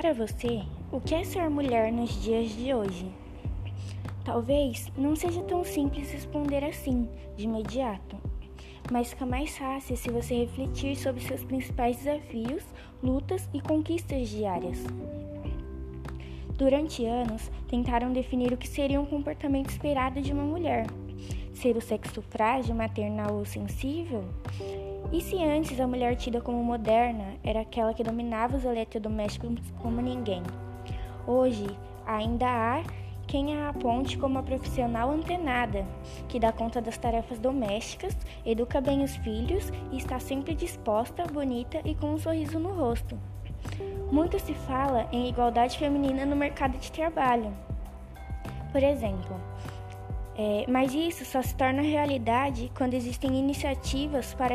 para você, o que é ser mulher nos dias de hoje? Talvez não seja tão simples responder assim, de imediato, mas fica mais fácil se você refletir sobre seus principais desafios, lutas e conquistas diárias. Durante anos, tentaram definir o que seria um comportamento esperado de uma mulher. Ser o sexo frágil, maternal ou sensível? E se antes a mulher tida como moderna era aquela que dominava os eletrodomésticos como ninguém? Hoje ainda há quem a aponte como a profissional antenada, que dá conta das tarefas domésticas, educa bem os filhos e está sempre disposta, bonita e com um sorriso no rosto. Muito se fala em igualdade feminina no mercado de trabalho. Por exemplo, é, mas isso só se torna realidade quando existem iniciativas para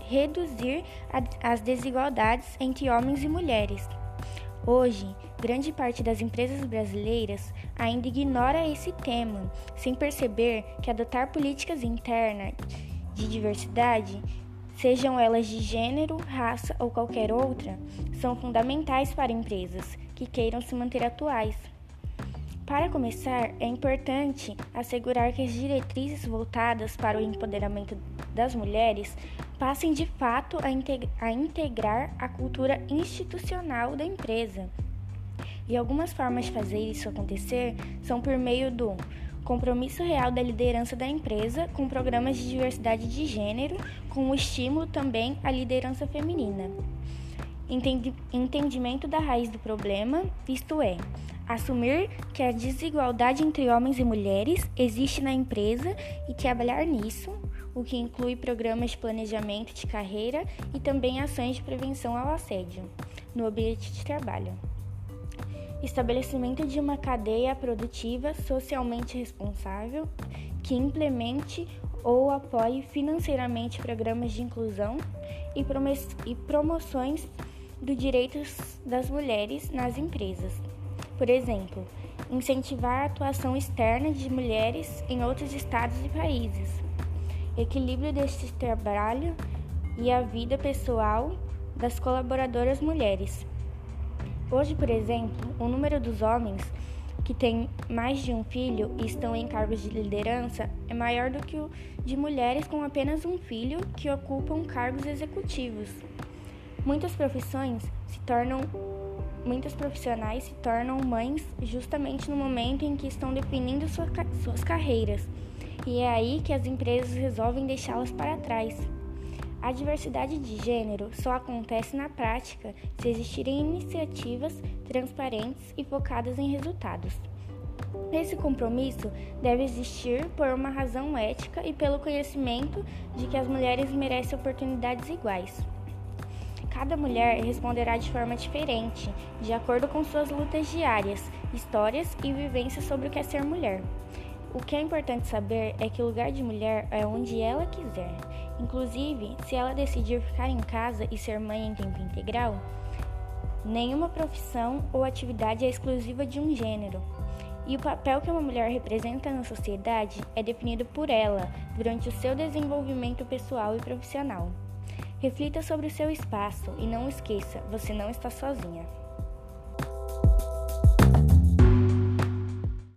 reduzir a, as desigualdades entre homens e mulheres. Hoje, grande parte das empresas brasileiras ainda ignora esse tema, sem perceber que adotar políticas internas de diversidade, sejam elas de gênero, raça ou qualquer outra, são fundamentais para empresas que queiram se manter atuais. Para começar, é importante assegurar que as diretrizes voltadas para o empoderamento das mulheres passem de fato a, integrar a cultura institucional da empresa. E algumas formas de fazer isso acontecer são por meio do compromisso real da liderança da empresa com programas de diversidade de gênero, com o estímulo também à liderança feminina. Entendimento da raiz do problema, isto é, assumir que a desigualdade entre homens e mulheres existe na empresa e trabalhar nisso, o que inclui programas de planejamento de carreira e também ações de prevenção ao assédio no ambiente de trabalho. Estabelecimento de uma cadeia produtiva socialmente responsável que implemente ou apoie financeiramente programas de inclusão e promoções dos direitos das mulheres nas empresas. Por exemplo, incentivar a atuação externa de mulheres em outros estados e países, equilíbrio deste trabalho e a vida pessoal das colaboradoras mulheres. Hoje, por exemplo, o número dos homens que têm mais de um filho e estão em cargos de liderança é maior do que o de mulheres com apenas um filho que ocupam cargos executivos. Muitas profissões se tornam muitas profissionais se tornam mães justamente no momento em que estão definindo suas carreiras, e é aí que as empresas resolvem deixá-las para trás. A diversidade de gênero só acontece na prática se existirem iniciativas transparentes e focadas em resultados. Esse compromisso deve existir por uma razão ética e pelo conhecimento de que as mulheres merecem oportunidades iguais. Cada mulher responderá de forma diferente, de acordo com suas lutas diárias, histórias e vivências sobre o que é ser mulher. O que é importante saber é que o lugar de mulher é onde ela quiser. Inclusive, se ela decidir ficar em casa e ser mãe em tempo integral, nenhuma profissão ou atividade é exclusiva de um gênero. E o papel que uma mulher representa na sociedade é definido por ela durante o seu desenvolvimento pessoal e profissional. Reflita sobre o seu espaço e não esqueça, você não está sozinha.